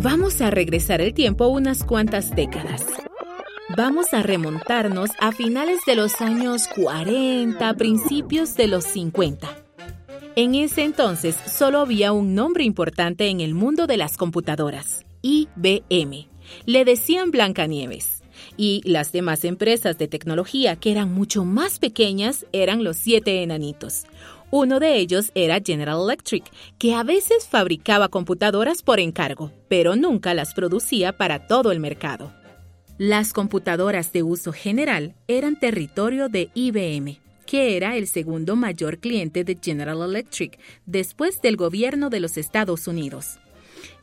Vamos a regresar el tiempo unas cuantas décadas. Vamos a remontarnos a finales de los años 40, principios de los 50. En ese entonces solo había un nombre importante en el mundo de las computadoras, IBM. Le decían Blancanieves. Y las demás empresas de tecnología, que eran mucho más pequeñas, eran los siete enanitos. Uno de ellos era General Electric, que a veces fabricaba computadoras por encargo, pero nunca las producía para todo el mercado. Las computadoras de uso general eran territorio de IBM, que era el segundo mayor cliente de General Electric después del gobierno de los Estados Unidos.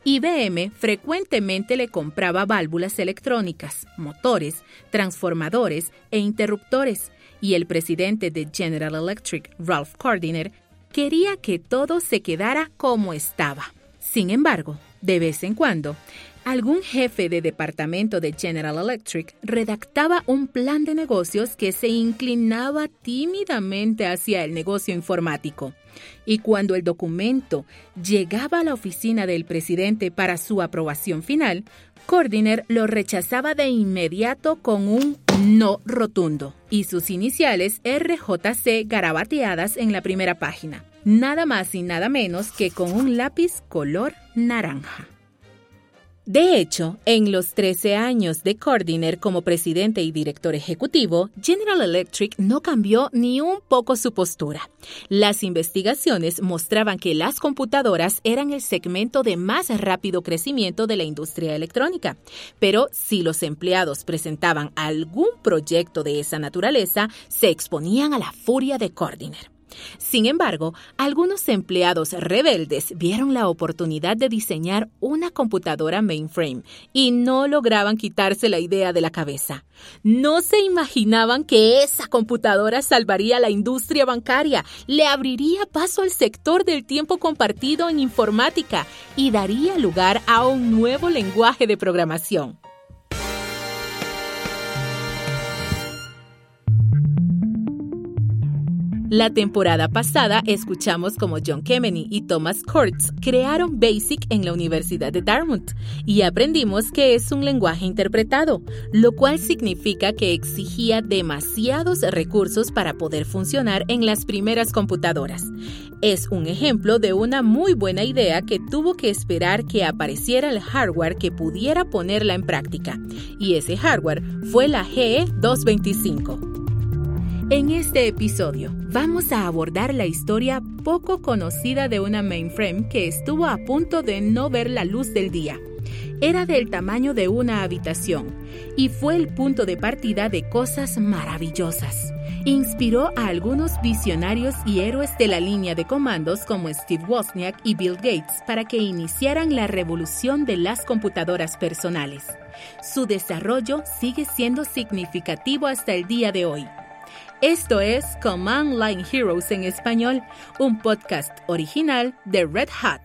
IBM frecuentemente le compraba válvulas electrónicas, motores, transformadores e interruptores, y el presidente de General Electric, Ralph Cordiner, quería que todo se quedara como estaba. Sin embargo, de vez en cuando, algún jefe de departamento de General Electric redactaba un plan de negocios que se inclinaba tímidamente hacia el negocio informático. Y cuando el documento llegaba a la oficina del presidente para su aprobación final, Cordiner lo rechazaba de inmediato con un no rotundo y sus iniciales RJC garabateadas en la primera página. Nada más y nada menos que con un lápiz color naranja. De hecho, en los 13 años de Cordiner como presidente y director ejecutivo, General Electric no cambió ni un poco su postura. Las investigaciones mostraban que las computadoras eran el segmento de más rápido crecimiento de la industria electrónica. Pero si los empleados presentaban algún proyecto de esa naturaleza, se exponían a la furia de Cordiner. Sin embargo, algunos empleados rebeldes vieron la oportunidad de diseñar una computadora mainframe y no lograban quitarse la idea de la cabeza. No se imaginaban que esa computadora salvaría la industria bancaria, le abriría paso al sector del tiempo compartido en informática y daría lugar a un nuevo lenguaje de programación. La temporada pasada escuchamos como John Kemeny y Thomas Kurtz crearon BASIC en la Universidad de Dartmouth y aprendimos que es un lenguaje interpretado, lo cual significa que exigía demasiados recursos para poder funcionar en las primeras computadoras. Es un ejemplo de una muy buena idea que tuvo que esperar que apareciera el hardware que pudiera ponerla en práctica, y ese hardware fue la GE 225. En este episodio vamos a abordar la historia poco conocida de una mainframe que estuvo a punto de no ver la luz del día. Era del tamaño de una habitación y fue el punto de partida de cosas maravillosas. Inspiró a algunos visionarios y héroes de la línea de comandos como Steve Wozniak y Bill Gates para que iniciaran la revolución de las computadoras personales. Su desarrollo sigue siendo significativo hasta el día de hoy. Esto es Command Line Heroes en español, un podcast original de Red Hat.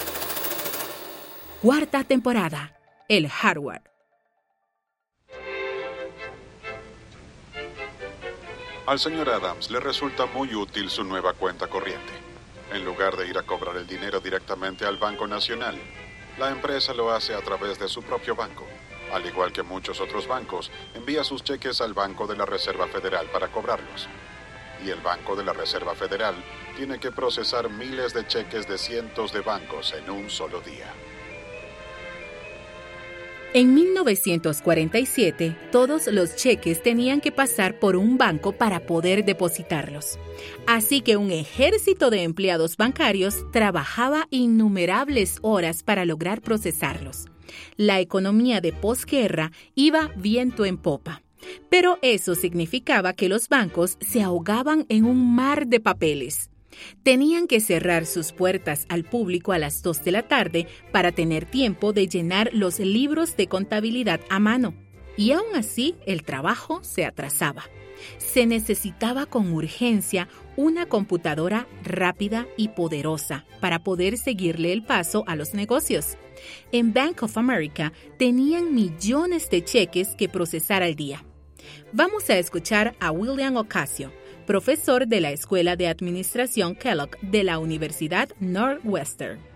Cuarta temporada, el hardware. Al señor Adams le resulta muy útil su nueva cuenta corriente. En lugar de ir a cobrar el dinero directamente al Banco Nacional, la empresa lo hace a través de su propio banco. Al igual que muchos otros bancos, envía sus cheques al Banco de la Reserva Federal para cobrarlos y el Banco de la Reserva Federal tiene que procesar miles de cheques de cientos de bancos en un solo día. En 1947, todos los cheques tenían que pasar por un banco para poder depositarlos. Así que un ejército de empleados bancarios trabajaba innumerables horas para lograr procesarlos. La economía de posguerra iba viento en popa. Pero eso significaba que los bancos se ahogaban en un mar de papeles. Tenían que cerrar sus puertas al público a las 2 de la tarde para tener tiempo de llenar los libros de contabilidad a mano. Y aún así el trabajo se atrasaba. Se necesitaba con urgencia una computadora rápida y poderosa para poder seguirle el paso a los negocios. En Bank of America tenían millones de cheques que procesar al día. Vamos a escuchar a William Ocasio, profesor de la Escuela de Administración Kellogg de la Universidad Northwestern.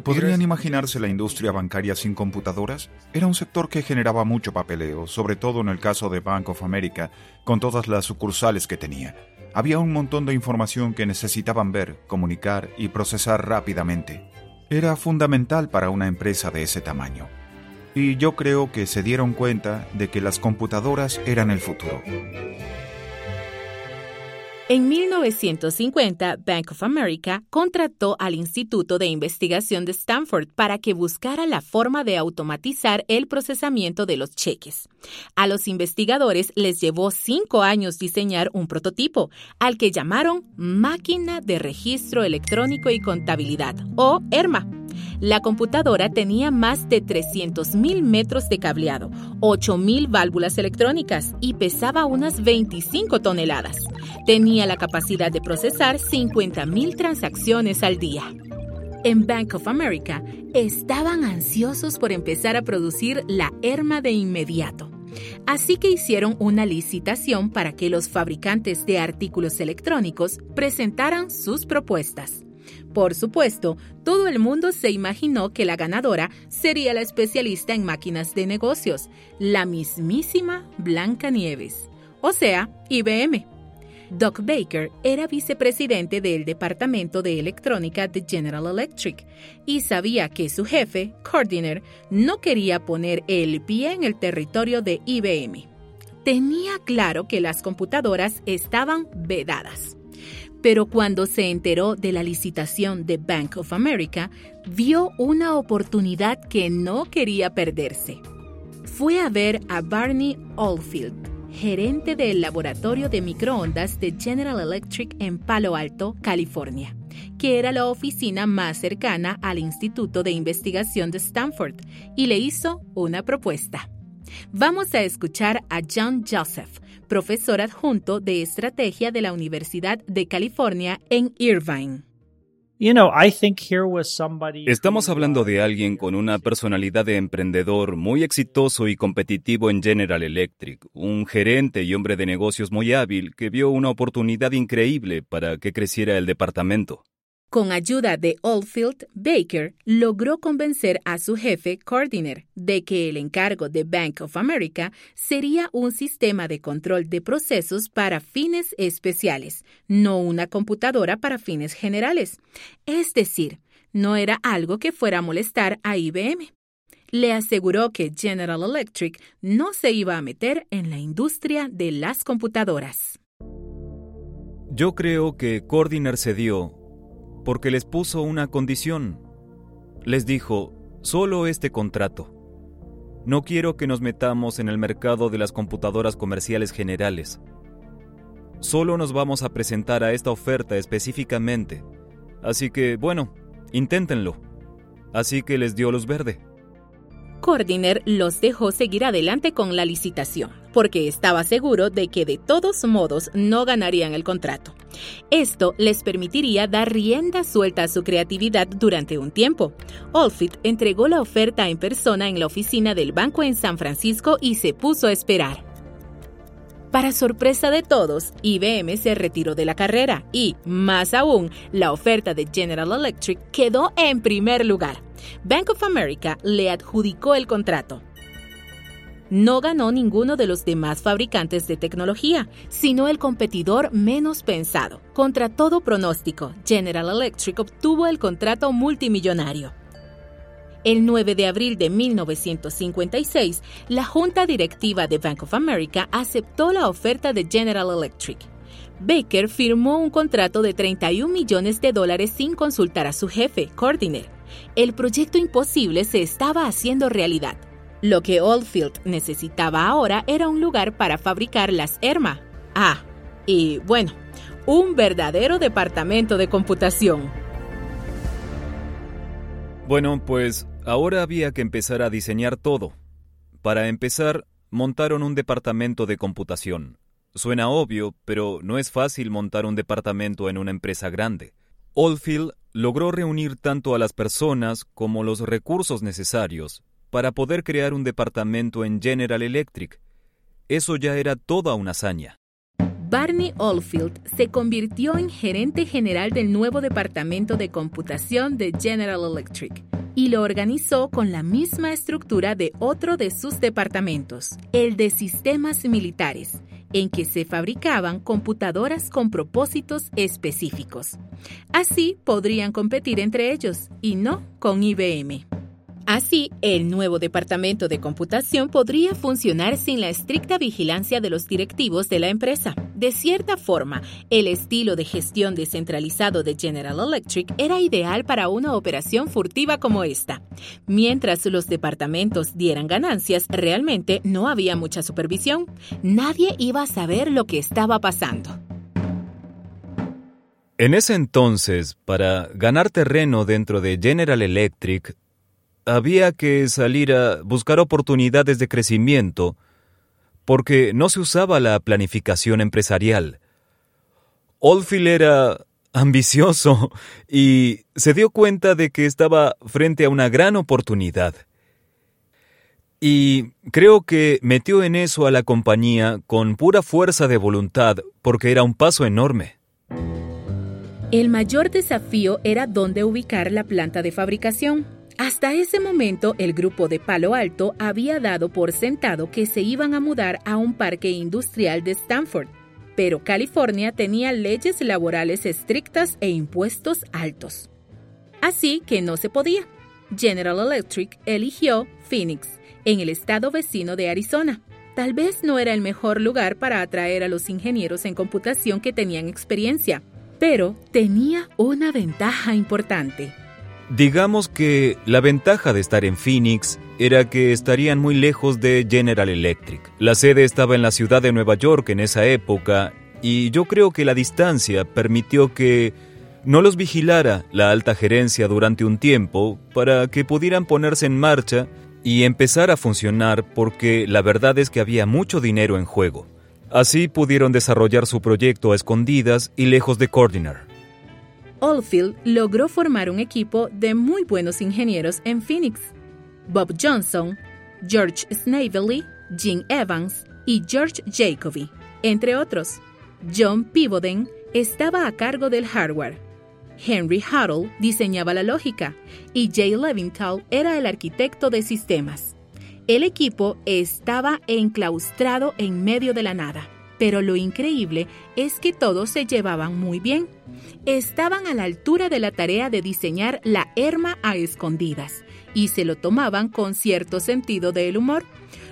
¿Podrían imaginarse la industria bancaria sin computadoras? Era un sector que generaba mucho papeleo, sobre todo en el caso de Bank of America, con todas las sucursales que tenía. Había un montón de información que necesitaban ver, comunicar y procesar rápidamente. Era fundamental para una empresa de ese tamaño. Y yo creo que se dieron cuenta de que las computadoras eran el futuro. En 1950, Bank of America contrató al Instituto de Investigación de Stanford para que buscara la forma de automatizar el procesamiento de los cheques. A los investigadores les llevó cinco años diseñar un prototipo, al que llamaron Máquina de Registro Electrónico y Contabilidad, o ERMA. La computadora tenía más de 300.000 metros de cableado, 8.000 válvulas electrónicas y pesaba unas 25 toneladas. Tenía la capacidad de procesar 50.000 transacciones al día. En Bank of America estaban ansiosos por empezar a producir la ERMA de inmediato. Así que hicieron una licitación para que los fabricantes de artículos electrónicos presentaran sus propuestas. Por supuesto, todo el mundo se imaginó que la ganadora sería la especialista en máquinas de negocios, la mismísima Blanca Nieves, o sea, IBM. Doc Baker era vicepresidente del Departamento de Electrónica de General Electric y sabía que su jefe, Cordiner, no quería poner el pie en el territorio de IBM. Tenía claro que las computadoras estaban vedadas pero cuando se enteró de la licitación de Bank of America, vio una oportunidad que no quería perderse. Fue a ver a Barney Oldfield, gerente del laboratorio de microondas de General Electric en Palo Alto, California, que era la oficina más cercana al Instituto de Investigación de Stanford, y le hizo una propuesta. Vamos a escuchar a John Joseph, profesor adjunto de estrategia de la Universidad de California en Irvine. Estamos hablando de alguien con una personalidad de emprendedor muy exitoso y competitivo en General Electric, un gerente y hombre de negocios muy hábil que vio una oportunidad increíble para que creciera el departamento. Con ayuda de Oldfield, Baker logró convencer a su jefe, Cordiner, de que el encargo de Bank of America sería un sistema de control de procesos para fines especiales, no una computadora para fines generales. Es decir, no era algo que fuera a molestar a IBM. Le aseguró que General Electric no se iba a meter en la industria de las computadoras. Yo creo que Cordiner cedió porque les puso una condición. Les dijo, solo este contrato. No quiero que nos metamos en el mercado de las computadoras comerciales generales. Solo nos vamos a presentar a esta oferta específicamente. Así que, bueno, inténtenlo. Así que les dio luz verde. Cordiner los dejó seguir adelante con la licitación, porque estaba seguro de que de todos modos no ganarían el contrato. Esto les permitiría dar rienda suelta a su creatividad durante un tiempo. Olfit entregó la oferta en persona en la oficina del banco en San Francisco y se puso a esperar. Para sorpresa de todos, IBM se retiró de la carrera y, más aún, la oferta de General Electric quedó en primer lugar. Bank of America le adjudicó el contrato. No ganó ninguno de los demás fabricantes de tecnología, sino el competidor menos pensado. Contra todo pronóstico, General Electric obtuvo el contrato multimillonario. El 9 de abril de 1956, la junta directiva de Bank of America aceptó la oferta de General Electric. Baker firmó un contrato de 31 millones de dólares sin consultar a su jefe, Cordiner el proyecto imposible se estaba haciendo realidad. Lo que Oldfield necesitaba ahora era un lugar para fabricar las ERMA. Ah, y bueno, un verdadero departamento de computación. Bueno, pues ahora había que empezar a diseñar todo. Para empezar, montaron un departamento de computación. Suena obvio, pero no es fácil montar un departamento en una empresa grande. Oldfield logró reunir tanto a las personas como los recursos necesarios para poder crear un departamento en General Electric. Eso ya era toda una hazaña. Barney Oldfield se convirtió en gerente general del nuevo departamento de computación de General Electric y lo organizó con la misma estructura de otro de sus departamentos, el de sistemas militares, en que se fabricaban computadoras con propósitos específicos. Así podrían competir entre ellos y no con IBM. Así, el nuevo departamento de computación podría funcionar sin la estricta vigilancia de los directivos de la empresa. De cierta forma, el estilo de gestión descentralizado de General Electric era ideal para una operación furtiva como esta. Mientras los departamentos dieran ganancias, realmente no había mucha supervisión. Nadie iba a saber lo que estaba pasando. En ese entonces, para ganar terreno dentro de General Electric, había que salir a buscar oportunidades de crecimiento porque no se usaba la planificación empresarial. Oldfield era ambicioso y se dio cuenta de que estaba frente a una gran oportunidad. Y creo que metió en eso a la compañía con pura fuerza de voluntad porque era un paso enorme. El mayor desafío era dónde ubicar la planta de fabricación. Hasta ese momento, el grupo de Palo Alto había dado por sentado que se iban a mudar a un parque industrial de Stanford, pero California tenía leyes laborales estrictas e impuestos altos. Así que no se podía. General Electric eligió Phoenix, en el estado vecino de Arizona. Tal vez no era el mejor lugar para atraer a los ingenieros en computación que tenían experiencia, pero tenía una ventaja importante Digamos que la ventaja de estar en Phoenix era que estarían muy lejos de General Electric. La sede estaba en la ciudad de Nueva York en esa época y yo creo que la distancia permitió que no los vigilara la alta gerencia durante un tiempo para que pudieran ponerse en marcha y empezar a funcionar porque la verdad es que había mucho dinero en juego. Así pudieron desarrollar su proyecto a escondidas y lejos de Coordinator. Oldfield logró formar un equipo de muy buenos ingenieros en Phoenix. Bob Johnson, George Snavely, Jim Evans y George Jacoby, entre otros. John Pivoden estaba a cargo del hardware. Henry Huddle diseñaba la lógica y Jay Levinthal era el arquitecto de sistemas. El equipo estaba enclaustrado en medio de la nada. Pero lo increíble es que todos se llevaban muy bien. Estaban a la altura de la tarea de diseñar la herma a escondidas y se lo tomaban con cierto sentido del humor,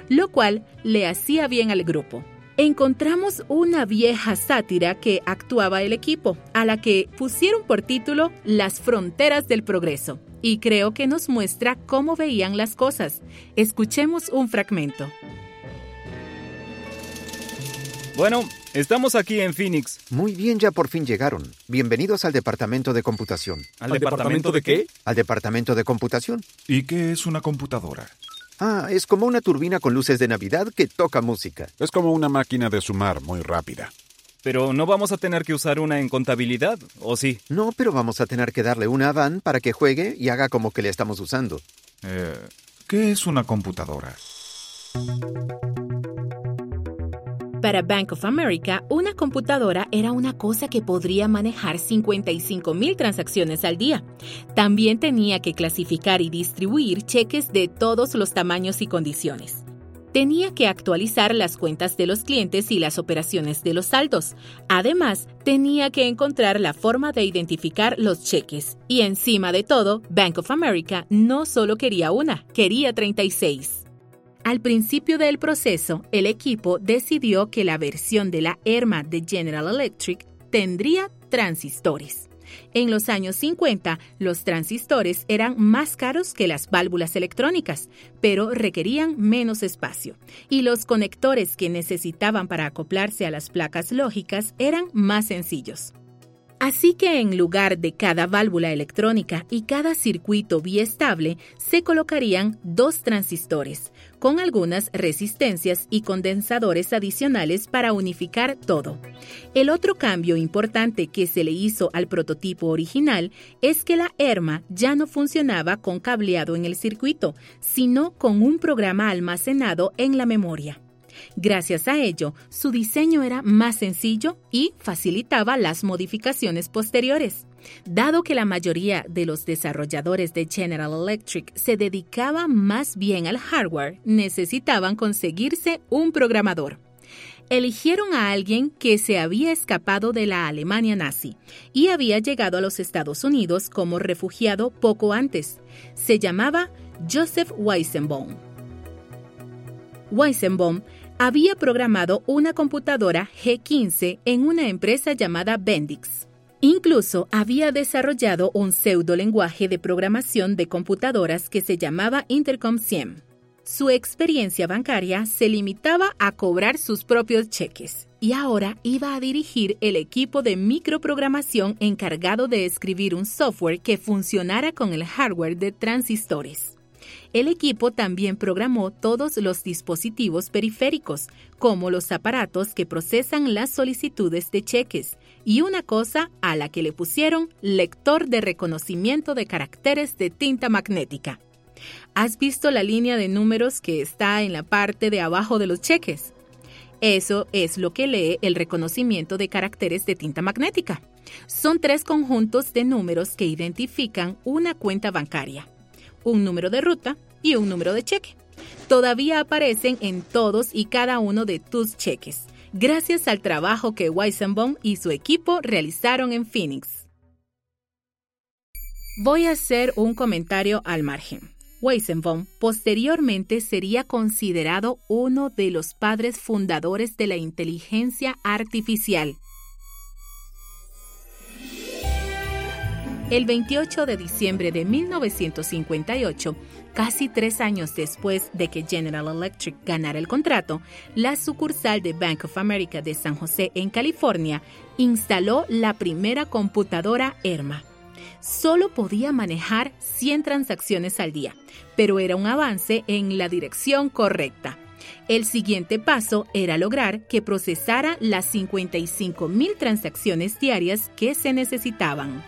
lo cual le hacía bien al grupo. Encontramos una vieja sátira que actuaba el equipo, a la que pusieron por título Las fronteras del progreso, y creo que nos muestra cómo veían las cosas. Escuchemos un fragmento. Bueno, estamos aquí en Phoenix. Muy bien, ya por fin llegaron. Bienvenidos al departamento de computación. ¿Al, departamento, de qué? Al departamento de computación. ¿Y qué es una computadora? Ah, es como una turbina con luces de Navidad que toca música. Es como una máquina de sumar muy rápida. Pero no vamos a tener que usar una en contabilidad, ¿o sí? No, pero vamos a tener que darle una a Dan para que juegue y haga como que le estamos usando. Eh, ¿Qué es una computadora? Para Bank of America, una computadora era una cosa que podría manejar 55 mil transacciones al día. También tenía que clasificar y distribuir cheques de todos los tamaños y condiciones. Tenía que actualizar las cuentas de los clientes y las operaciones de los saldos. Además, tenía que encontrar la forma de identificar los cheques. Y encima de todo, Bank of America no solo quería una, quería 36. Al principio del proceso, el equipo decidió que la versión de la ERMA de General Electric tendría transistores. En los años 50, los transistores eran más caros que las válvulas electrónicas, pero requerían menos espacio, y los conectores que necesitaban para acoplarse a las placas lógicas eran más sencillos. Así que en lugar de cada válvula electrónica y cada circuito biestable, se colocarían dos transistores, con algunas resistencias y condensadores adicionales para unificar todo. El otro cambio importante que se le hizo al prototipo original es que la ERMA ya no funcionaba con cableado en el circuito, sino con un programa almacenado en la memoria. Gracias a ello, su diseño era más sencillo y facilitaba las modificaciones posteriores. Dado que la mayoría de los desarrolladores de General Electric se dedicaba más bien al hardware, necesitaban conseguirse un programador. Eligieron a alguien que se había escapado de la Alemania nazi y había llegado a los Estados Unidos como refugiado poco antes. Se llamaba Joseph Weizenbaum. Weizenbaum había programado una computadora G15 en una empresa llamada Bendix. Incluso había desarrollado un pseudo lenguaje de programación de computadoras que se llamaba Intercom SIEM. Su experiencia bancaria se limitaba a cobrar sus propios cheques y ahora iba a dirigir el equipo de microprogramación encargado de escribir un software que funcionara con el hardware de transistores. El equipo también programó todos los dispositivos periféricos, como los aparatos que procesan las solicitudes de cheques, y una cosa a la que le pusieron lector de reconocimiento de caracteres de tinta magnética. ¿Has visto la línea de números que está en la parte de abajo de los cheques? Eso es lo que lee el reconocimiento de caracteres de tinta magnética. Son tres conjuntos de números que identifican una cuenta bancaria, un número de ruta y un número de cheque. Todavía aparecen en todos y cada uno de tus cheques gracias al trabajo que Weizenbaum y su equipo realizaron en Phoenix. Voy a hacer un comentario al margen. Weizenbaum posteriormente sería considerado uno de los padres fundadores de la inteligencia artificial El 28 de diciembre de 1958, casi tres años después de que General Electric ganara el contrato, la sucursal de Bank of America de San José, en California, instaló la primera computadora ERMA. Solo podía manejar 100 transacciones al día, pero era un avance en la dirección correcta. El siguiente paso era lograr que procesara las 55.000 transacciones diarias que se necesitaban.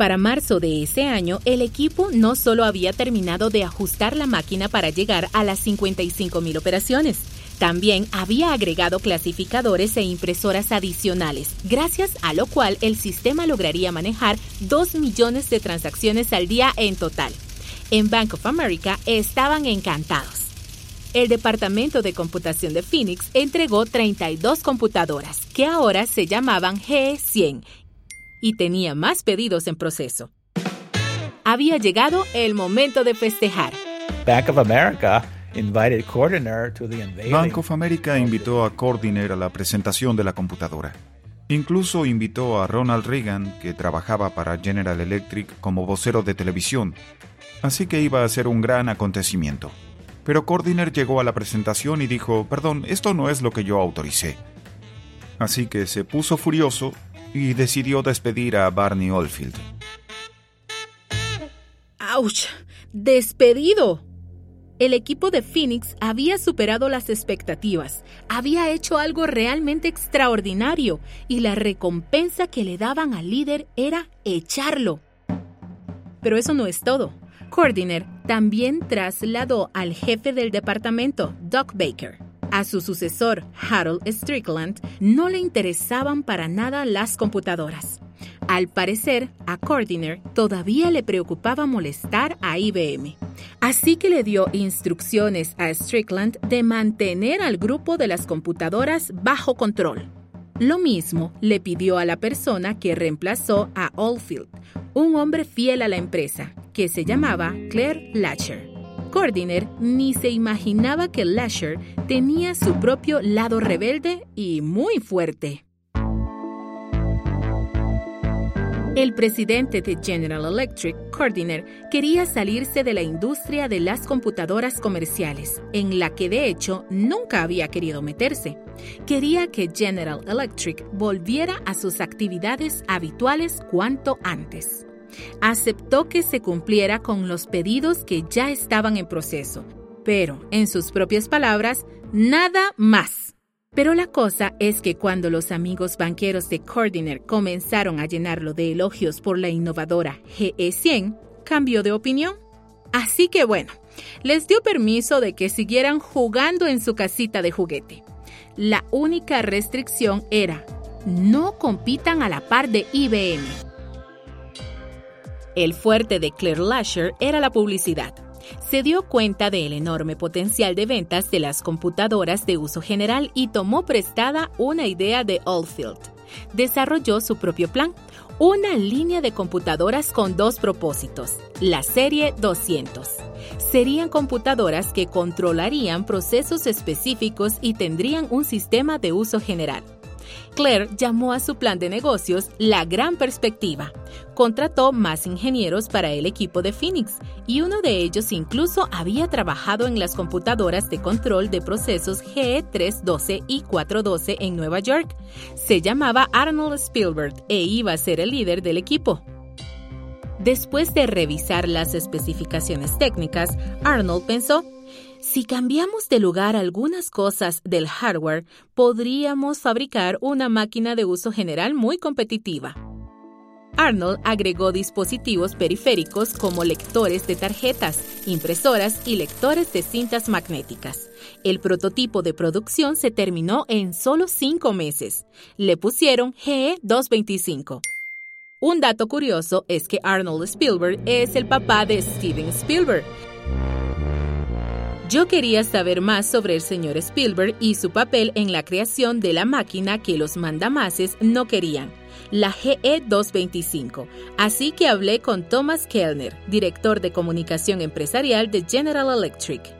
Para marzo de ese año, el equipo no solo había terminado de ajustar la máquina para llegar a las 55.000 operaciones, también había agregado clasificadores e impresoras adicionales, gracias a lo cual el sistema lograría manejar 2 millones de transacciones al día en total. En Bank of America estaban encantados. El Departamento de Computación de Phoenix entregó 32 computadoras, que ahora se llamaban G100 y tenía más pedidos en proceso. Había llegado el momento de festejar. Bank of America Bank of America invitó a Cordiner a la presentación de la computadora. Incluso invitó a Ronald Reagan, que trabajaba para General Electric como vocero de televisión, así que iba a ser un gran acontecimiento. Pero Cordiner llegó a la presentación y dijo, perdón, esto no es lo que yo autoricé. Así que se puso furioso y decidió despedir a Barney Oldfield. ¡Auch! ¡Despedido! El equipo de Phoenix había superado las expectativas, había hecho algo realmente extraordinario y la recompensa que le daban al líder era echarlo. Pero eso no es todo. Cordiner también trasladó al jefe del departamento, Doc Baker, a su sucesor, Harold Strickland, no le interesaban para nada las computadoras. Al parecer, a Cordiner todavía le preocupaba molestar a IBM. Así que le dio instrucciones a Strickland de mantener al grupo de las computadoras bajo control. Lo mismo le pidió a la persona que reemplazó a Oldfield, un hombre fiel a la empresa, que se llamaba Claire Latcher. Cordiner ni se imaginaba que Lasher tenía su propio lado rebelde y muy fuerte. El presidente de General Electric, Cordiner, quería salirse de la industria de las computadoras comerciales, en la que de hecho nunca había querido meterse. Quería que General Electric volviera a sus actividades habituales cuanto antes aceptó que se cumpliera con los pedidos que ya estaban en proceso, pero, en sus propias palabras, nada más. Pero la cosa es que cuando los amigos banqueros de Cordiner comenzaron a llenarlo de elogios por la innovadora GE100, cambió de opinión. Así que bueno, Les dio permiso de que siguieran jugando en su casita de juguete. La única restricción era no compitan a la par de IBM. El fuerte de Claire Lasher era la publicidad. Se dio cuenta del enorme potencial de ventas de las computadoras de uso general y tomó prestada una idea de Oldfield. Desarrolló su propio plan, una línea de computadoras con dos propósitos, la serie 200. Serían computadoras que controlarían procesos específicos y tendrían un sistema de uso general. Claire llamó a su plan de negocios la gran perspectiva. Contrató más ingenieros para el equipo de Phoenix y uno de ellos incluso había trabajado en las computadoras de control de procesos GE312 y 412 en Nueva York. Se llamaba Arnold Spielberg e iba a ser el líder del equipo. Después de revisar las especificaciones técnicas, Arnold pensó, si cambiamos de lugar algunas cosas del hardware, podríamos fabricar una máquina de uso general muy competitiva. Arnold agregó dispositivos periféricos como lectores de tarjetas, impresoras y lectores de cintas magnéticas. El prototipo de producción se terminó en solo cinco meses. Le pusieron GE225. Un dato curioso es que Arnold Spielberg es el papá de Steven Spielberg, yo quería saber más sobre el señor Spielberg y su papel en la creación de la máquina que los mandamases no querían, la GE225. Así que hablé con Thomas Kellner, director de comunicación empresarial de General Electric.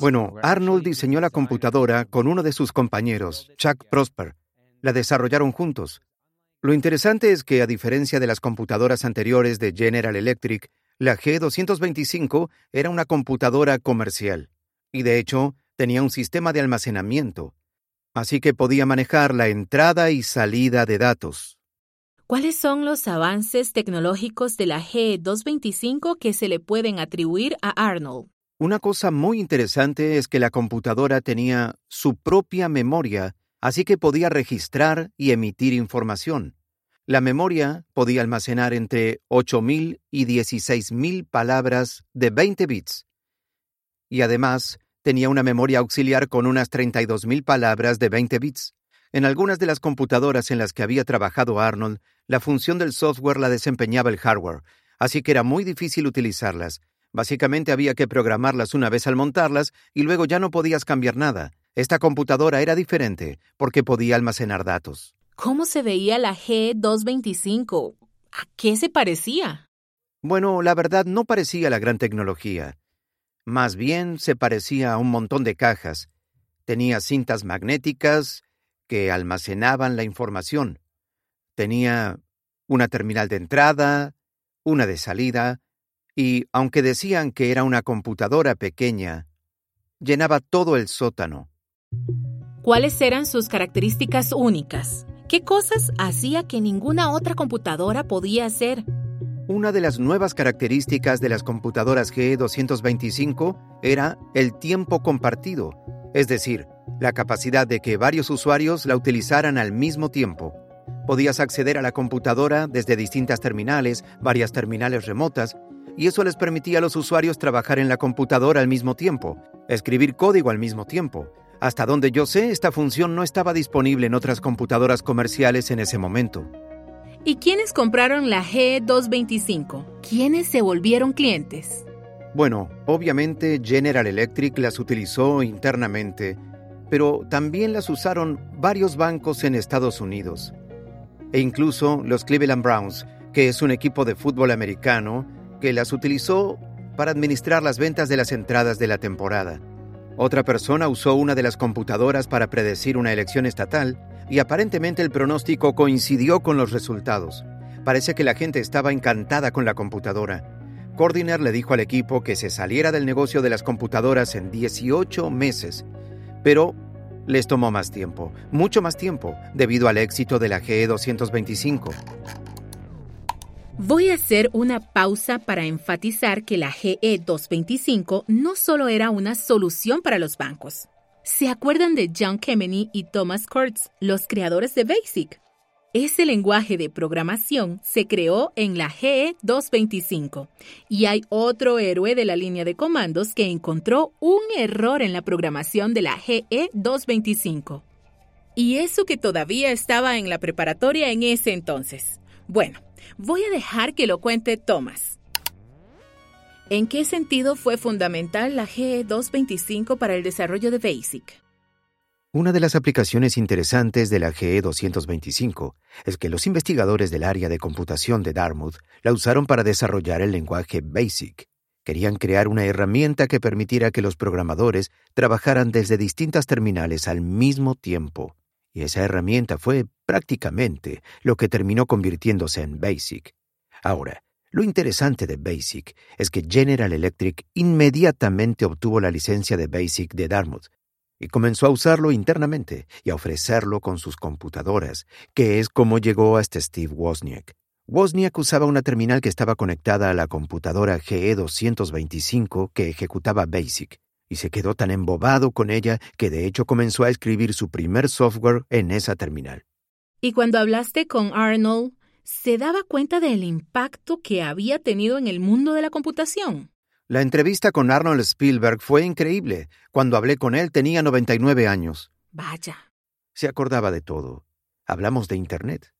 Bueno, Arnold diseñó la computadora con uno de sus compañeros, Chuck Prosper. La desarrollaron juntos. Lo interesante es que, a diferencia de las computadoras anteriores de General Electric, la G225 era una computadora comercial y de hecho tenía un sistema de almacenamiento, así que podía manejar la entrada y salida de datos. ¿Cuáles son los avances tecnológicos de la G225 que se le pueden atribuir a Arnold? Una cosa muy interesante es que la computadora tenía su propia memoria, así que podía registrar y emitir información. La memoria podía almacenar entre 8.000 y 16.000 palabras de 20 bits. Y además, tenía una memoria auxiliar con unas 32.000 palabras de 20 bits. En algunas de las computadoras en las que había trabajado Arnold, la función del software la desempeñaba el hardware, así que era muy difícil utilizarlas. Básicamente había que programarlas una vez al montarlas y luego ya no podías cambiar nada. Esta computadora era diferente porque podía almacenar datos. ¿Cómo se veía la G225? ¿A qué se parecía? Bueno, la verdad no parecía la gran tecnología. Más bien se parecía a un montón de cajas. Tenía cintas magnéticas que almacenaban la información. Tenía una terminal de entrada, una de salida, y aunque decían que era una computadora pequeña, llenaba todo el sótano. ¿Cuáles eran sus características únicas? ¿Qué cosas hacía que ninguna otra computadora podía hacer? Una de las nuevas características de las computadoras G225 era el tiempo compartido, es decir, la capacidad de que varios usuarios la utilizaran al mismo tiempo. Podías acceder a la computadora desde distintas terminales, varias terminales remotas, y eso les permitía a los usuarios trabajar en la computadora al mismo tiempo, escribir código al mismo tiempo, hasta donde yo sé, esta función no estaba disponible en otras computadoras comerciales en ese momento. ¿Y quiénes compraron la G225? ¿Quiénes se volvieron clientes? Bueno, obviamente General Electric las utilizó internamente, pero también las usaron varios bancos en Estados Unidos. E incluso los Cleveland Browns, que es un equipo de fútbol americano, que las utilizó para administrar las ventas de las entradas de la temporada. Otra persona usó una de las computadoras para predecir una elección estatal y aparentemente el pronóstico coincidió con los resultados. Parece que la gente estaba encantada con la computadora. Cordiner le dijo al equipo que se saliera del negocio de las computadoras en 18 meses, pero les tomó más tiempo, mucho más tiempo, debido al éxito de la GE225. Voy a hacer una pausa para enfatizar que la GE225 no solo era una solución para los bancos. ¿Se acuerdan de John Kemeny y Thomas Kurtz, los creadores de BASIC? Ese lenguaje de programación se creó en la GE 225 y hay otro héroe de la línea de comandos que encontró un error en la programación de la GE 225. Y eso que todavía estaba en la preparatoria en ese entonces. Bueno, voy a dejar que lo cuente Thomas. ¿En qué sentido fue fundamental la GE 225 para el desarrollo de BASIC? Una de las aplicaciones interesantes de la GE 225 es que los investigadores del área de computación de Dartmouth la usaron para desarrollar el lenguaje BASIC. Querían crear una herramienta que permitiera que los programadores trabajaran desde distintas terminales al mismo tiempo. Y esa herramienta fue prácticamente lo que terminó convirtiéndose en BASIC. Ahora, lo interesante de BASIC es que General Electric inmediatamente obtuvo la licencia de BASIC de Dartmouth y comenzó a usarlo internamente y a ofrecerlo con sus computadoras, que es como llegó hasta Steve Wozniak. Wozniak usaba una terminal que estaba conectada a la computadora GE225 que ejecutaba BASIC, y se quedó tan embobado con ella que de hecho comenzó a escribir su primer software en esa terminal. Y cuando hablaste con Arnold, ¿se daba cuenta del impacto que había tenido en el mundo de la computación? La entrevista con Arnold Spielberg fue increíble. Cuando hablé con él tenía 99 años. Vaya. Se acordaba de todo. Hablamos de Internet.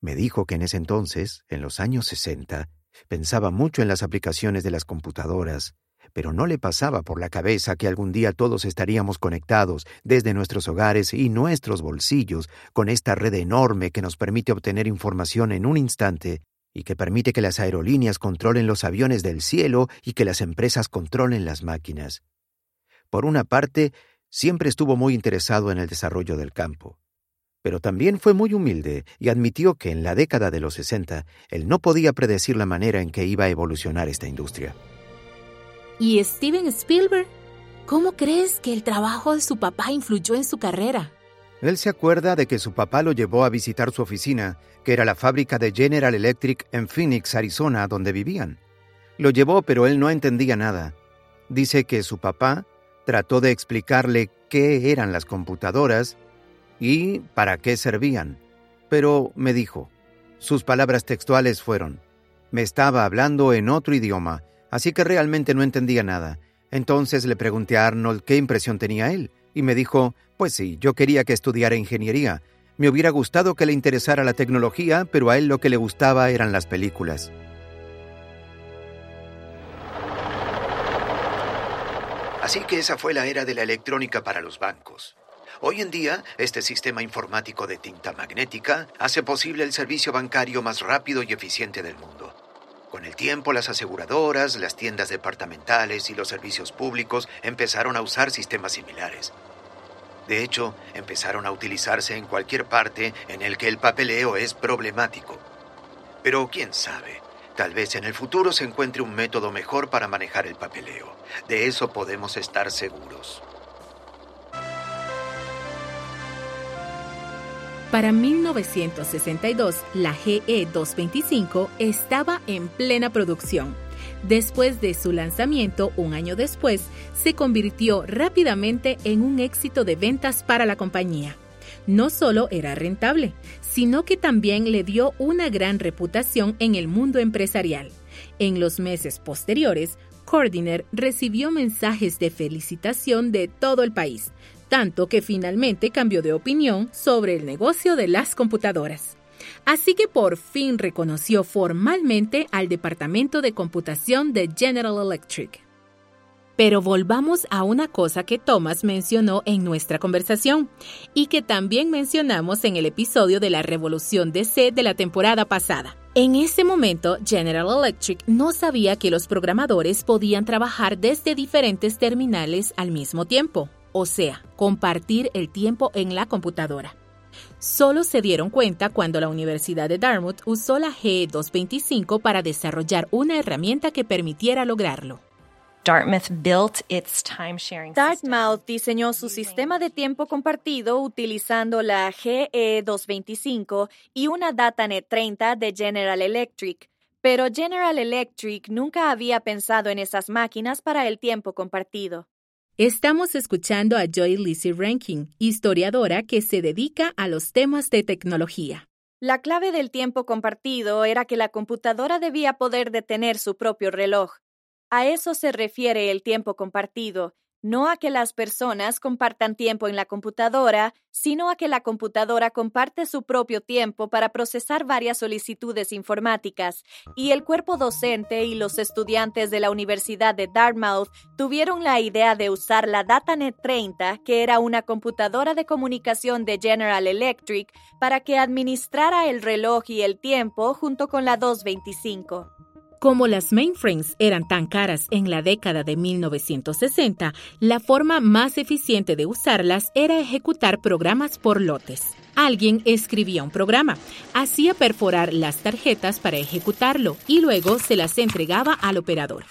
Me dijo que en ese entonces, en los años 60, pensaba mucho en las aplicaciones de las computadoras, pero no le pasaba por la cabeza que algún día todos estaríamos conectados desde nuestros hogares y nuestros bolsillos con esta red enorme que nos permite obtener información en un instante y que permite que las aerolíneas controlen los aviones del cielo y que las empresas controlen las máquinas. Por una parte, siempre estuvo muy interesado en el desarrollo del campo, pero también fue muy humilde y admitió que en la década de los 60 él no podía predecir la manera en que iba a evolucionar esta industria. ¿Y Steven Spielberg? ¿Cómo crees que el trabajo de su papá influyó en su carrera? Él se acuerda de que su papá lo llevó a visitar su oficina, que era la fábrica de General Electric en Phoenix, Arizona, donde vivían. Lo llevó, pero él no entendía nada. Dice que su papá trató de explicarle qué eran las computadoras y para qué servían. Pero me dijo, sus palabras textuales fueron, me estaba hablando en otro idioma, así que realmente no entendía nada. Entonces le pregunté a Arnold qué impresión tenía él, y me dijo, pues sí, yo quería que estudiara ingeniería. Me hubiera gustado que le interesara la tecnología, pero a él lo que le gustaba eran las películas. Así que esa fue la era de la electrónica para los bancos. Hoy en día, este sistema informático de tinta magnética hace posible el servicio bancario más rápido y eficiente del mundo. Con el tiempo, las aseguradoras, las tiendas departamentales y los servicios públicos empezaron a usar sistemas similares. De hecho, empezaron a utilizarse en cualquier parte en el que el papeleo es problemático. Pero quién sabe, tal vez en el futuro se encuentre un método mejor para manejar el papeleo. De eso podemos estar seguros. Para 1962, la GE 225 estaba en plena producción Después de su lanzamiento, un año después, se convirtió rápidamente en un éxito de ventas para la compañía. No solo era rentable, sino que también le dio una gran reputación en el mundo empresarial. En los meses posteriores, Cordiner recibió mensajes de felicitación de todo el país, tanto que finalmente cambió de opinión sobre el negocio de las computadoras. Así que por fin reconoció formalmente al Departamento de Computación de General Electric. Pero volvamos a una cosa que Thomas mencionó en nuestra conversación y que también mencionamos en el episodio de la revolución DC de la temporada pasada. En ese momento, General Electric no sabía que los programadores podían trabajar desde diferentes terminales al mismo tiempo, o sea, compartir el tiempo en la computadora. Solo se dieron cuenta cuando la Universidad de Dartmouth usó la G225 para desarrollar una herramienta que permitiera lograrlo. Dartmouth, diseñó su sistema de tiempo compartido utilizando la GE225 y una DataNet 30 de General Electric, pero General Electric nunca había pensado en esas máquinas para el tiempo compartido. Estamos escuchando a Joy Lizzie Rankin, historiadora que se dedica a los temas de tecnología. La clave del tiempo compartido era que la computadora debía poder detener su propio reloj. A eso se refiere el tiempo compartido, no a que las personas compartan tiempo en la computadora, sino a que la computadora comparte su propio tiempo para procesar varias solicitudes informáticas, y el cuerpo docente y los estudiantes de la Universidad de Dartmouth tuvieron la idea de usar la DataNet 30, que era una computadora de comunicación de General Electric, para que administrara el reloj y el tiempo junto con la 225. Como las mainframes eran tan caras en la década de 1960, la forma más eficiente de usarlas era ejecutar programas por lotes. Alguien escribía un programa, hacía perforar las tarjetas para ejecutarlo y luego se las entregaba al operador.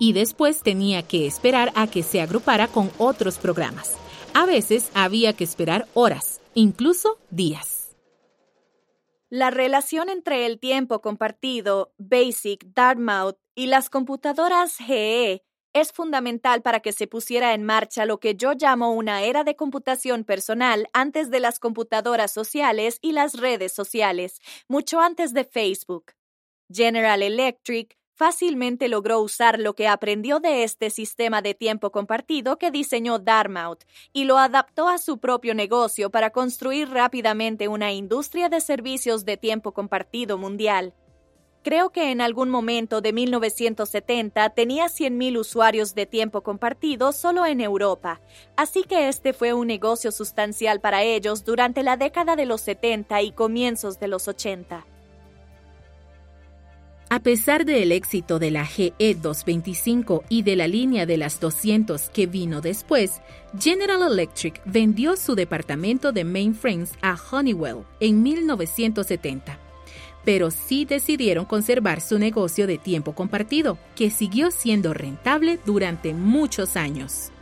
Y después tenía que esperar a que se agrupara con otros programas. A veces había que esperar horas, incluso días. La relación entre el tiempo compartido, BASIC, Dartmouth y las computadoras GE es fundamental para que se pusiera en marcha lo que yo llamo una era de computación personal antes de las computadoras sociales y las redes sociales, mucho antes de Facebook. General Electric, fácilmente logró usar lo que aprendió de este sistema de tiempo compartido que diseñó Dartmouth y lo adaptó a su propio negocio para construir rápidamente una industria de servicios de tiempo compartido mundial. Creo que en algún momento de 1970 tenía 100.000 usuarios de tiempo compartido solo en Europa, así que este fue un negocio sustancial para ellos durante la década de los 70 y comienzos de los 80. A pesar del éxito de la GE225 y de la línea de las 200 que vino después, General Electric vendió su departamento de mainframes a Honeywell en 1970. Pero sí decidieron conservar su negocio de tiempo compartido, que siguió siendo rentable durante muchos años.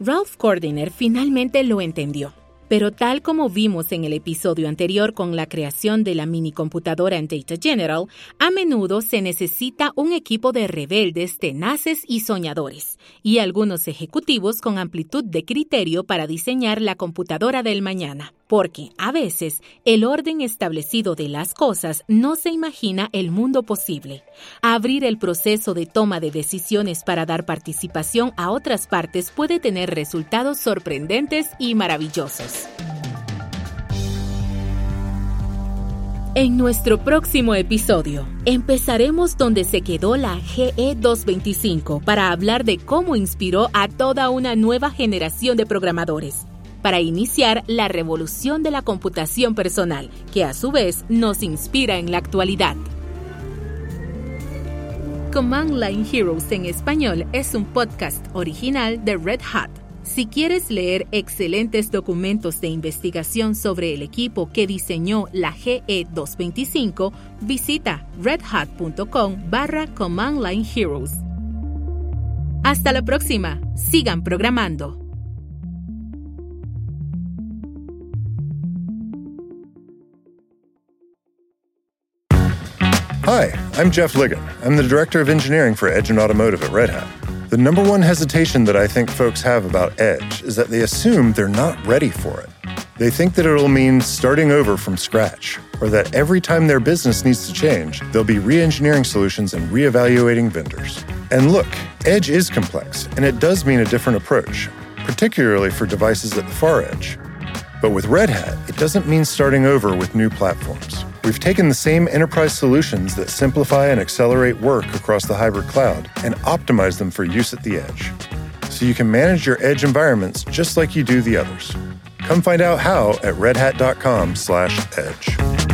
Ralph Cordiner finalmente lo entendió pero tal como vimos en el episodio anterior con la creación de la minicomputadora en Data General, a menudo se necesita un equipo de rebeldes tenaces y soñadores, y algunos ejecutivos con amplitud de criterio para diseñar la computadora del mañana porque a veces el orden establecido de las cosas no se imagina el mundo posible. Abrir el proceso de toma de decisiones para dar participación a otras partes puede tener resultados sorprendentes y maravillosos. En nuestro próximo episodio, empezaremos donde se quedó la GE225 para hablar de cómo inspiró a toda una nueva generación de programadores para iniciar la revolución de la computación personal, que a su vez nos inspira en la actualidad. Command Line Heroes en español es un podcast original de Red Hat. Si quieres leer excelentes documentos de investigación sobre el equipo que diseñó la GE225, visita redhat.com barra Command Line Heroes. Hasta la próxima. Sigan programando. Hi, I'm Jeff Ligon. I'm the Director of Engineering for Edge and Automotive at Red Hat. The number one hesitation that I think folks have about Edge is that they assume they're not ready for it. They think that it'll mean starting over from scratch, or that every time their business needs to change, they'll be re engineering solutions and re evaluating vendors. And look, Edge is complex, and it does mean a different approach, particularly for devices at the far edge. But with Red Hat, it doesn't mean starting over with new platforms. We've taken the same enterprise solutions that simplify and accelerate work across the hybrid cloud and optimize them for use at the edge. So you can manage your edge environments just like you do the others. Come find out how at redhat.com/edge.